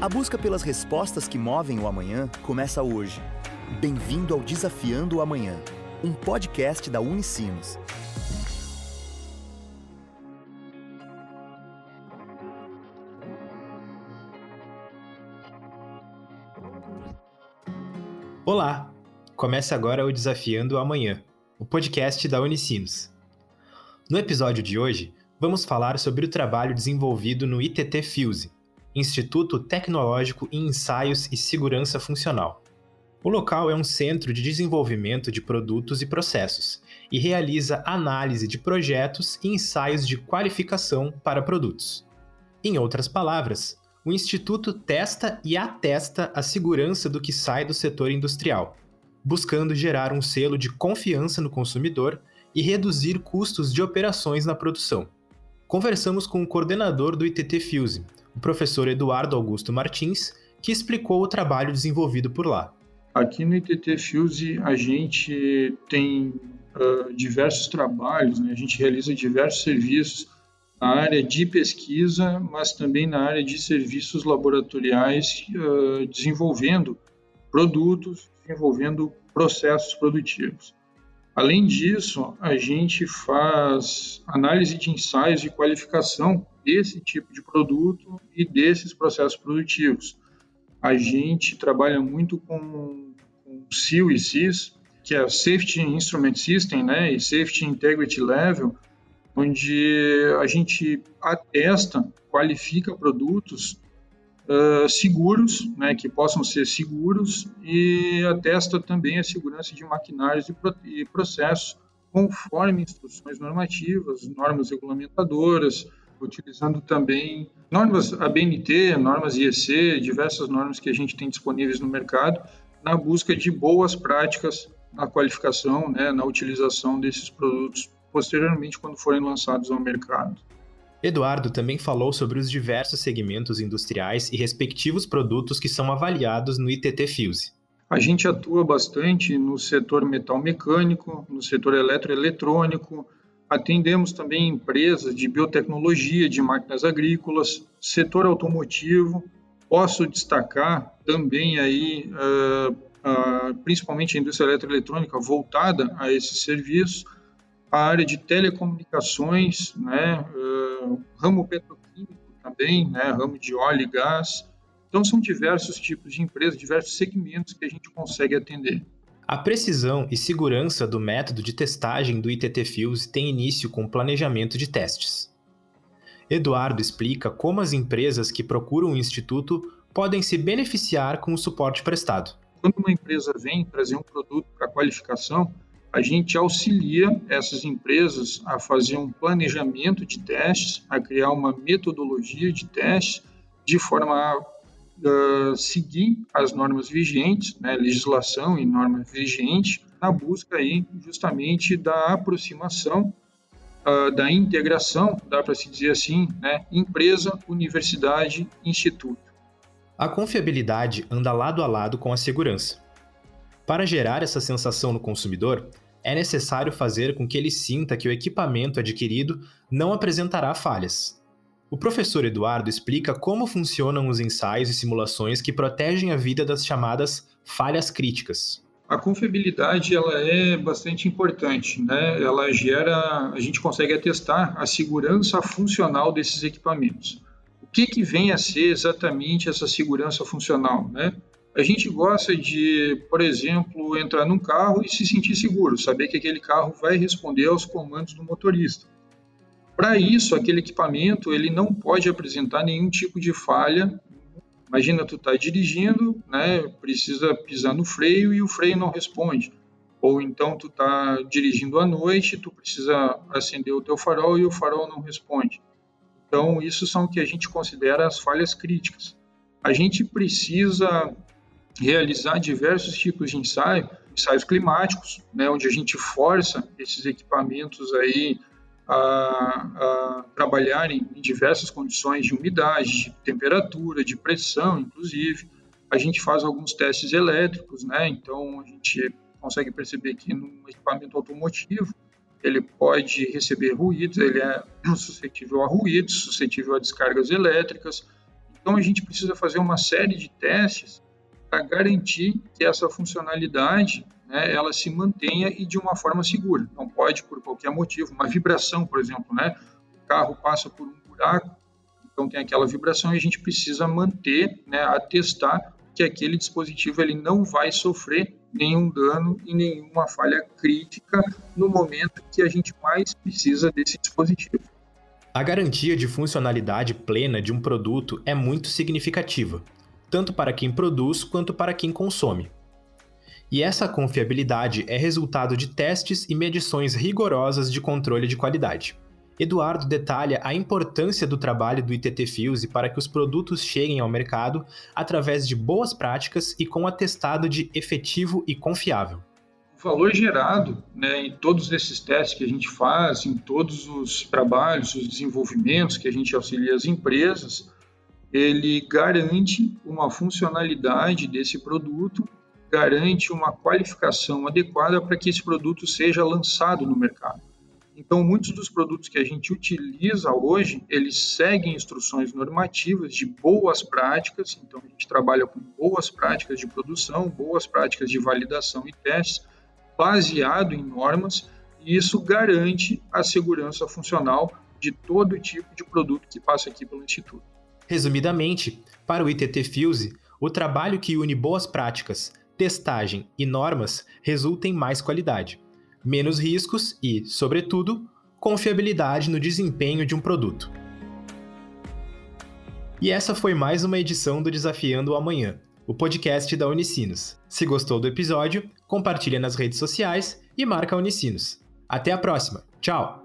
A busca pelas respostas que movem o amanhã começa hoje. Bem-vindo ao Desafiando o Amanhã, um podcast da Unicinos. Olá! Começa agora o Desafiando o Amanhã, o podcast da Unicinos. No episódio de hoje, vamos falar sobre o trabalho desenvolvido no ITT Fuse, Instituto Tecnológico em Ensaios e Segurança Funcional. O local é um centro de desenvolvimento de produtos e processos e realiza análise de projetos e ensaios de qualificação para produtos. Em outras palavras, o Instituto testa e atesta a segurança do que sai do setor industrial, buscando gerar um selo de confiança no consumidor e reduzir custos de operações na produção conversamos com o coordenador do ITT Fuse, o professor Eduardo Augusto Martins, que explicou o trabalho desenvolvido por lá. Aqui no ITT Fuse a gente tem uh, diversos trabalhos, né? a gente realiza diversos serviços na área de pesquisa, mas também na área de serviços laboratoriais, uh, desenvolvendo produtos, desenvolvendo processos produtivos. Além disso, a gente faz análise de ensaios de qualificação desse tipo de produto e desses processos produtivos. A gente trabalha muito com, com SIL e SIS, que é Safety Instrument System né, e Safety Integrity Level, onde a gente atesta, qualifica produtos uh, seguros, né, que possam ser seguros e atesta também a segurança de maquinários e, pro e processos conforme instruções normativas, normas regulamentadoras, utilizando também normas ABNT, normas IEC, diversas normas que a gente tem disponíveis no mercado, na busca de boas práticas na qualificação, né, na utilização desses produtos posteriormente quando forem lançados ao mercado. Eduardo também falou sobre os diversos segmentos industriais e respectivos produtos que são avaliados no ITT Fuse. A gente atua bastante no setor metal mecânico, no setor eletroeletrônico, atendemos também empresas de biotecnologia, de máquinas agrícolas, setor automotivo. Posso destacar também aí, uh, uh, principalmente a indústria eletroeletrônica voltada a esses serviços, a área de telecomunicações, né, uh, ramo petroquímico também, né, ramo de óleo e gás. Então, são diversos tipos de empresas, diversos segmentos que a gente consegue atender. A precisão e segurança do método de testagem do ITT Fuse tem início com o planejamento de testes. Eduardo explica como as empresas que procuram o instituto podem se beneficiar com o suporte prestado. Quando uma empresa vem trazer um produto para qualificação, a gente auxilia essas empresas a fazer um planejamento de testes, a criar uma metodologia de testes, de forma a uh, seguir as normas vigentes, né, legislação e norma vigente, na busca aí justamente da aproximação, uh, da integração, dá para se dizer assim, né, empresa, universidade, instituto. A confiabilidade anda lado a lado com a segurança. Para gerar essa sensação no consumidor, é necessário fazer com que ele sinta que o equipamento adquirido não apresentará falhas. O professor Eduardo explica como funcionam os ensaios e simulações que protegem a vida das chamadas falhas críticas. A confiabilidade ela é bastante importante, né? Ela gera, a gente consegue atestar a segurança funcional desses equipamentos. O que que vem a ser exatamente essa segurança funcional, né? A gente gosta de, por exemplo, entrar num carro e se sentir seguro, saber que aquele carro vai responder aos comandos do motorista. Para isso, aquele equipamento ele não pode apresentar nenhum tipo de falha. Imagina tu tá dirigindo, né, precisa pisar no freio e o freio não responde. Ou então tu tá dirigindo à noite, tu precisa acender o teu farol e o farol não responde. Então, isso são o que a gente considera as falhas críticas. A gente precisa realizar diversos tipos de ensaio, ensaios climáticos, né, onde a gente força esses equipamentos aí a, a trabalharem em diversas condições de umidade, de temperatura, de pressão, inclusive. A gente faz alguns testes elétricos, né? Então a gente consegue perceber que num equipamento automotivo ele pode receber ruídos, ele é suscetível a ruídos, suscetível a descargas elétricas, Então a gente precisa fazer uma série de testes para garantir que essa funcionalidade né, ela se mantenha e de uma forma segura. Não pode, por qualquer motivo, uma vibração, por exemplo, né? o carro passa por um buraco, então tem aquela vibração e a gente precisa manter, né, atestar que aquele dispositivo ele não vai sofrer nenhum dano e nenhuma falha crítica no momento que a gente mais precisa desse dispositivo. A garantia de funcionalidade plena de um produto é muito significativa, tanto para quem produz quanto para quem consome. E essa confiabilidade é resultado de testes e medições rigorosas de controle de qualidade. Eduardo detalha a importância do trabalho do ITT Fuse para que os produtos cheguem ao mercado através de boas práticas e com atestado de efetivo e confiável. O valor gerado né, em todos esses testes que a gente faz, em todos os trabalhos, os desenvolvimentos que a gente auxilia as empresas, ele garante uma funcionalidade desse produto garante uma qualificação adequada para que esse produto seja lançado no mercado. Então, muitos dos produtos que a gente utiliza hoje, eles seguem instruções normativas de boas práticas. Então, a gente trabalha com boas práticas de produção, boas práticas de validação e testes, baseado em normas, e isso garante a segurança funcional de todo tipo de produto que passa aqui pelo Instituto. Resumidamente, para o ITT Fuse, o trabalho que une boas práticas, testagem e normas resulta em mais qualidade, menos riscos e, sobretudo, confiabilidade no desempenho de um produto. E essa foi mais uma edição do Desafiando o Amanhã, o podcast da Unicinos. Se gostou do episódio, compartilha nas redes sociais e marca Unicinos. Até a próxima. Tchau!